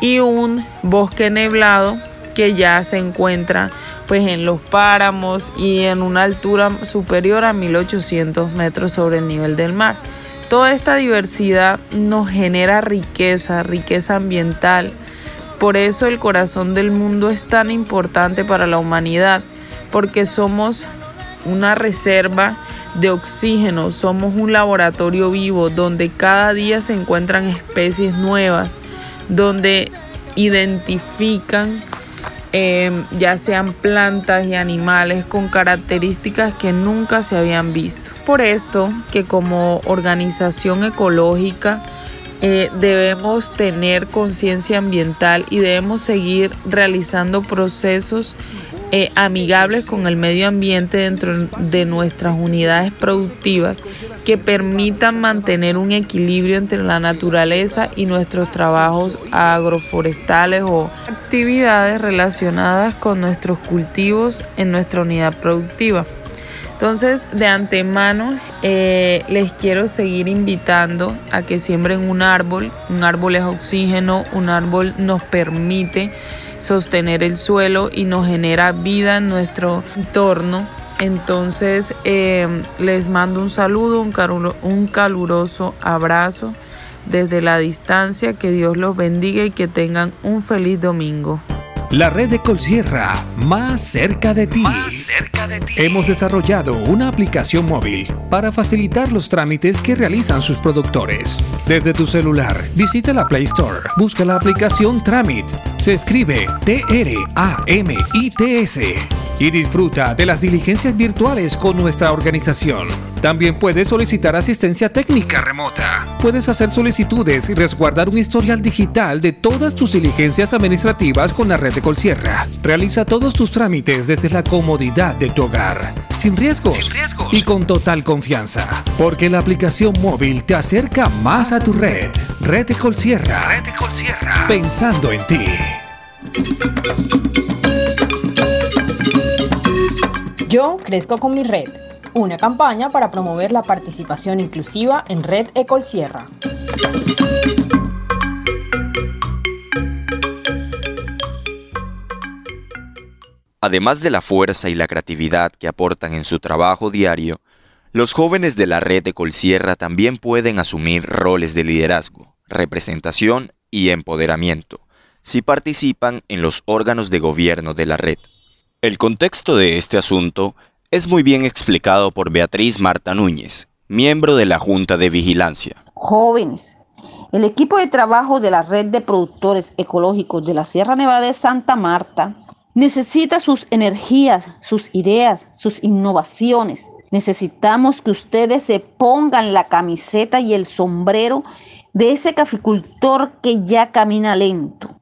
y un bosque neblado que ya se encuentra pues en los páramos y en una altura superior a 1800 metros sobre el nivel del mar. Toda esta diversidad nos genera riqueza, riqueza ambiental. Por eso el corazón del mundo es tan importante para la humanidad, porque somos una reserva de oxígeno, somos un laboratorio vivo donde cada día se encuentran especies nuevas, donde identifican Em, ya sean plantas y animales con características que nunca se habían visto. Por esto que como organización ecológica eh, debemos tener conciencia ambiental y debemos seguir realizando procesos eh, amigables con el medio ambiente dentro de nuestras unidades productivas que permitan mantener un equilibrio entre la naturaleza y nuestros trabajos agroforestales o actividades relacionadas con nuestros cultivos en nuestra unidad productiva. Entonces, de antemano, eh, les quiero seguir invitando a que siembren un árbol. Un árbol es oxígeno, un árbol nos permite sostener el suelo y nos genera vida en nuestro entorno. Entonces em, les mando un saludo, un, un caluroso abrazo desde la distancia. Que Dios los bendiga y que tengan un feliz domingo. La red de Colsierra, más cerca de ti. Hemos desarrollado una aplicación móvil para facilitar los trámites que realizan sus productores. Desde tu celular, visita la Play Store, busca la aplicación Tramit. Se escribe T-R-A-M-I-T-S y disfruta de las diligencias virtuales con nuestra organización. También puedes solicitar asistencia técnica remota. Puedes hacer solicitudes y resguardar un historial digital de todas tus diligencias administrativas con la red de Colsierra. Realiza todos tus trámites desde la comodidad de tu hogar, sin riesgos, y con total confianza, porque la aplicación móvil te acerca más a tu red. Red de Colsierra. Red de Colsierra. Pensando en ti. Yo crezco con mi red, una campaña para promover la participación inclusiva en Red Ecol Sierra. Además de la fuerza y la creatividad que aportan en su trabajo diario, los jóvenes de la red de Colsierra también pueden asumir roles de liderazgo, representación y empoderamiento si participan en los órganos de gobierno de la red. El contexto de este asunto es muy bien explicado por Beatriz Marta Núñez, miembro de la Junta de Vigilancia. Jóvenes, el equipo de trabajo de la red de productores ecológicos de la Sierra Nevada de Santa Marta necesita sus energías, sus ideas, sus innovaciones. Necesitamos que ustedes se pongan la camiseta y el sombrero de ese caficultor que ya camina lento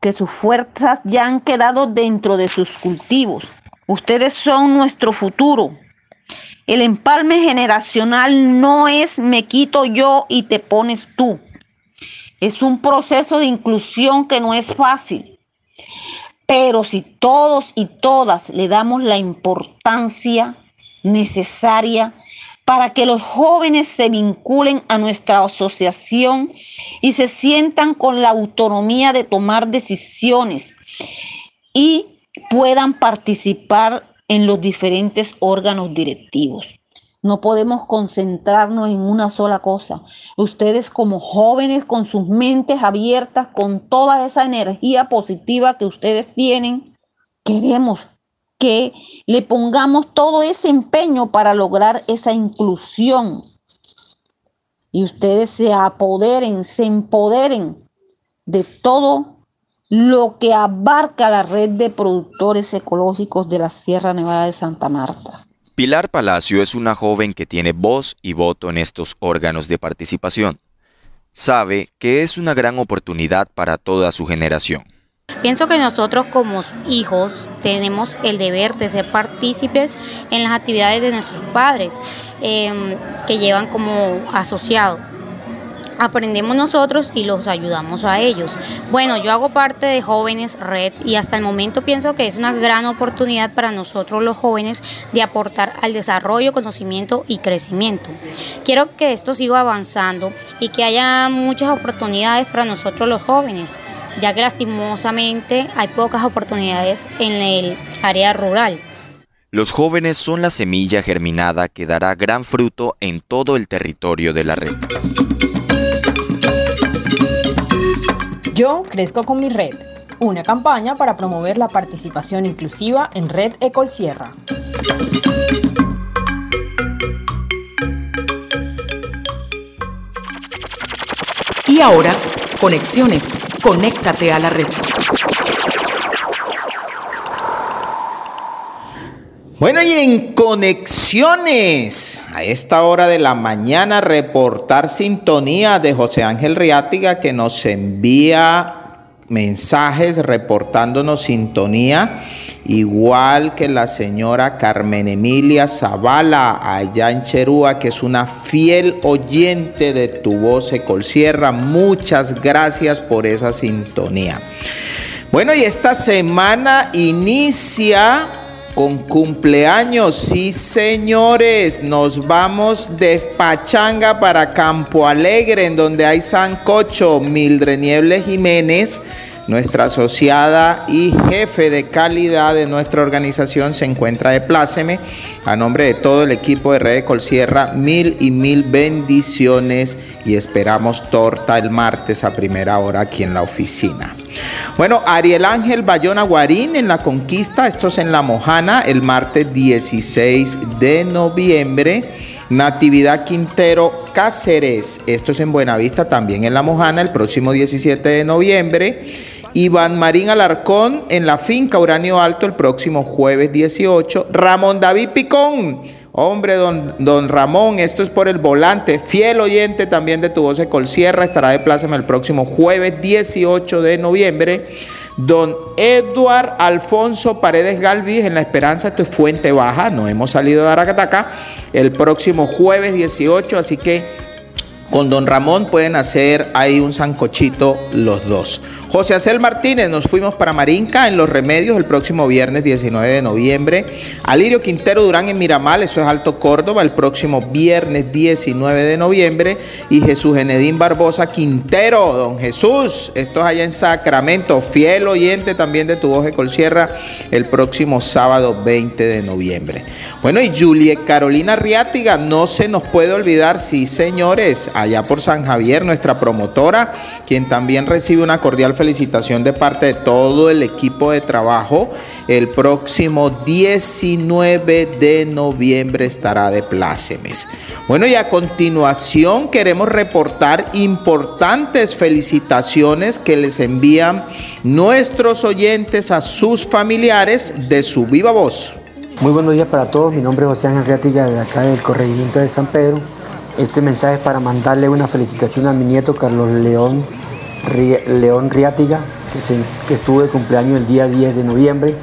que sus fuerzas ya han quedado dentro de sus cultivos. Ustedes son nuestro futuro. El empalme generacional no es me quito yo y te pones tú. Es un proceso de inclusión que no es fácil. Pero si todos y todas le damos la importancia necesaria para que los jóvenes se vinculen a nuestra asociación y se sientan con la autonomía de tomar decisiones y puedan participar en los diferentes órganos directivos. No podemos concentrarnos en una sola cosa. Ustedes como jóvenes con sus mentes abiertas, con toda esa energía positiva que ustedes tienen, queremos que le pongamos todo ese empeño para lograr esa inclusión. Y ustedes se apoderen, se empoderen de todo lo que abarca la red de productores ecológicos de la Sierra Nevada de Santa Marta. Pilar Palacio es una joven que tiene voz y voto en estos órganos de participación. Sabe que es una gran oportunidad para toda su generación. Pienso que nosotros como hijos tenemos el deber de ser partícipes en las actividades de nuestros padres em, que llevan como asociado. Aprendemos nosotros y los ayudamos a ellos. Bueno, yo hago parte de Jóvenes Red y hasta el momento pienso que es una gran oportunidad para nosotros los jóvenes de aportar al desarrollo, conocimiento y crecimiento. Quiero que esto siga avanzando y que haya muchas oportunidades para nosotros los jóvenes ya que lastimosamente hay pocas oportunidades en el área rural. Los jóvenes son la semilla germinada que dará gran fruto en todo el territorio de la red. Yo crezco con mi red, una campaña para promover la participación inclusiva en Red Ecol Sierra. Y ahora, conexiones. Conéctate a la red. Bueno, y en conexiones, a esta hora de la mañana, reportar sintonía de José Ángel Riátiga que nos envía mensajes reportándonos sintonía, igual que la señora Carmen Emilia Zavala allá en Cherúa, que es una fiel oyente de tu voz Ecolsierra. Muchas gracias por esa sintonía. Bueno, y esta semana inicia con cumpleaños, sí señores, nos vamos de Pachanga para Campo Alegre, en donde hay Sancocho, Mildred Nieble Jiménez, nuestra asociada y jefe de calidad de nuestra organización, se encuentra de pláceme. A nombre de todo el equipo de Red Colsierra, mil y mil bendiciones y esperamos torta el martes a primera hora aquí en la oficina. Bueno, Ariel Ángel Bayona Guarín en la conquista, esto es en La Mojana, el martes 16 de noviembre. Natividad Quintero Cáceres, esto es en Buenavista, también en La Mojana, el próximo 17 de noviembre. Iván Marín Alarcón en la finca Uranio Alto el próximo jueves 18. Ramón David Picón, hombre, don, don Ramón, esto es por el volante, fiel oyente también de tu voz de Colsierra, estará de el próximo jueves 18 de noviembre. Don Eduard Alfonso Paredes Galvis en La Esperanza, esto es Fuente Baja, no hemos salido de Aracataca, el próximo jueves 18, así que con don Ramón pueden hacer ahí un sancochito los dos. José Acel Martínez, nos fuimos para Marinca en Los Remedios el próximo viernes 19 de noviembre. Alirio Quintero Durán en Miramal, eso es Alto Córdoba, el próximo viernes 19 de noviembre. Y Jesús Genedín Barbosa Quintero, don Jesús, esto es allá en Sacramento, fiel oyente también de tu voz de Colsierra, el próximo sábado 20 de noviembre. Bueno, y Julie Carolina Riátiga, no se nos puede olvidar, sí señores, allá por San Javier, nuestra promotora, quien también recibe una cordial felicitación de parte de todo el equipo de trabajo. El próximo 19 de noviembre estará de plácemes. Bueno, y a continuación queremos reportar importantes felicitaciones que les envían nuestros oyentes a sus familiares de su viva voz. Muy buenos días para todos, mi nombre es José Ángel Riática de acá del Corregimiento de San Pedro. Este mensaje es para mandarle una felicitación a mi nieto Carlos León León Riátiga, que, estuvo de cumpleaños el día 10 de noviembre.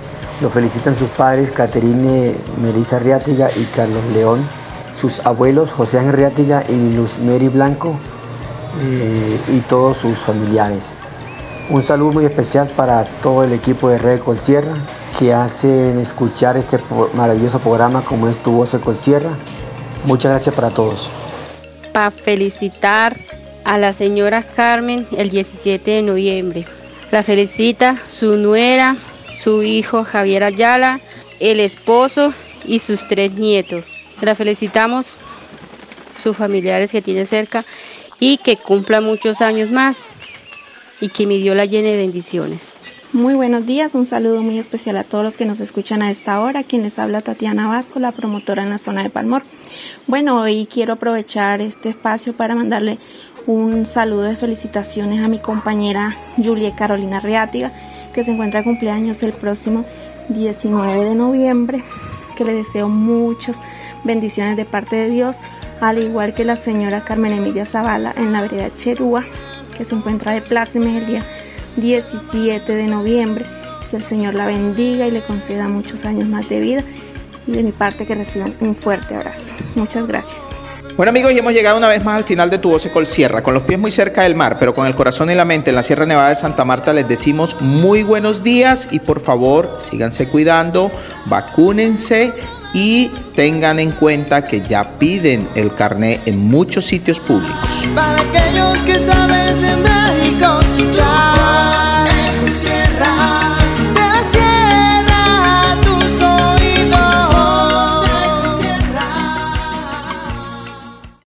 Lo felicitan sus padres, Caterine Melissa Riátiga y Carlos León, sus abuelos, José Ángel Riátiga y Luz Mary Blanco, eh, y todos sus familiares. Un saludo muy especial para todo el equipo de Red Colsierra que hacen escuchar este maravilloso programa como es Tu Voz de Colsierra. Muchas gracias para todos. Para felicitar a la señora Carmen el 17 de noviembre. La felicita su nuera, su hijo Javier Ayala, el esposo y sus tres nietos. La felicitamos, sus familiares que tiene cerca y que cumpla muchos años más y que mi Dios la llene de bendiciones. Muy buenos días, un saludo muy especial a todos los que nos escuchan a esta hora, quien les habla Tatiana Vasco, la promotora en la zona de Palmor. Bueno, hoy quiero aprovechar este espacio para mandarle un saludo de felicitaciones a mi compañera Julia Carolina Riátiga, que se encuentra cumpleaños el próximo 19 de noviembre, que le deseo muchas bendiciones de parte de Dios, al igual que la señora Carmen Emilia Zavala en la vereda Cherúa, que se encuentra de plácemes el día 17 de noviembre. Que el Señor la bendiga y le conceda muchos años más de vida. Y de mi parte que reciban un fuerte abrazo. Muchas gracias. Bueno amigos, y hemos llegado una vez más al final de Tu Voz Col Sierra, con los pies muy cerca del mar, pero con el corazón y la mente en la Sierra Nevada de Santa Marta les decimos muy buenos días y por favor síganse cuidando, vacúnense y tengan en cuenta que ya piden el carné en muchos sitios públicos. Para aquellos que saben sembrar y cosechar.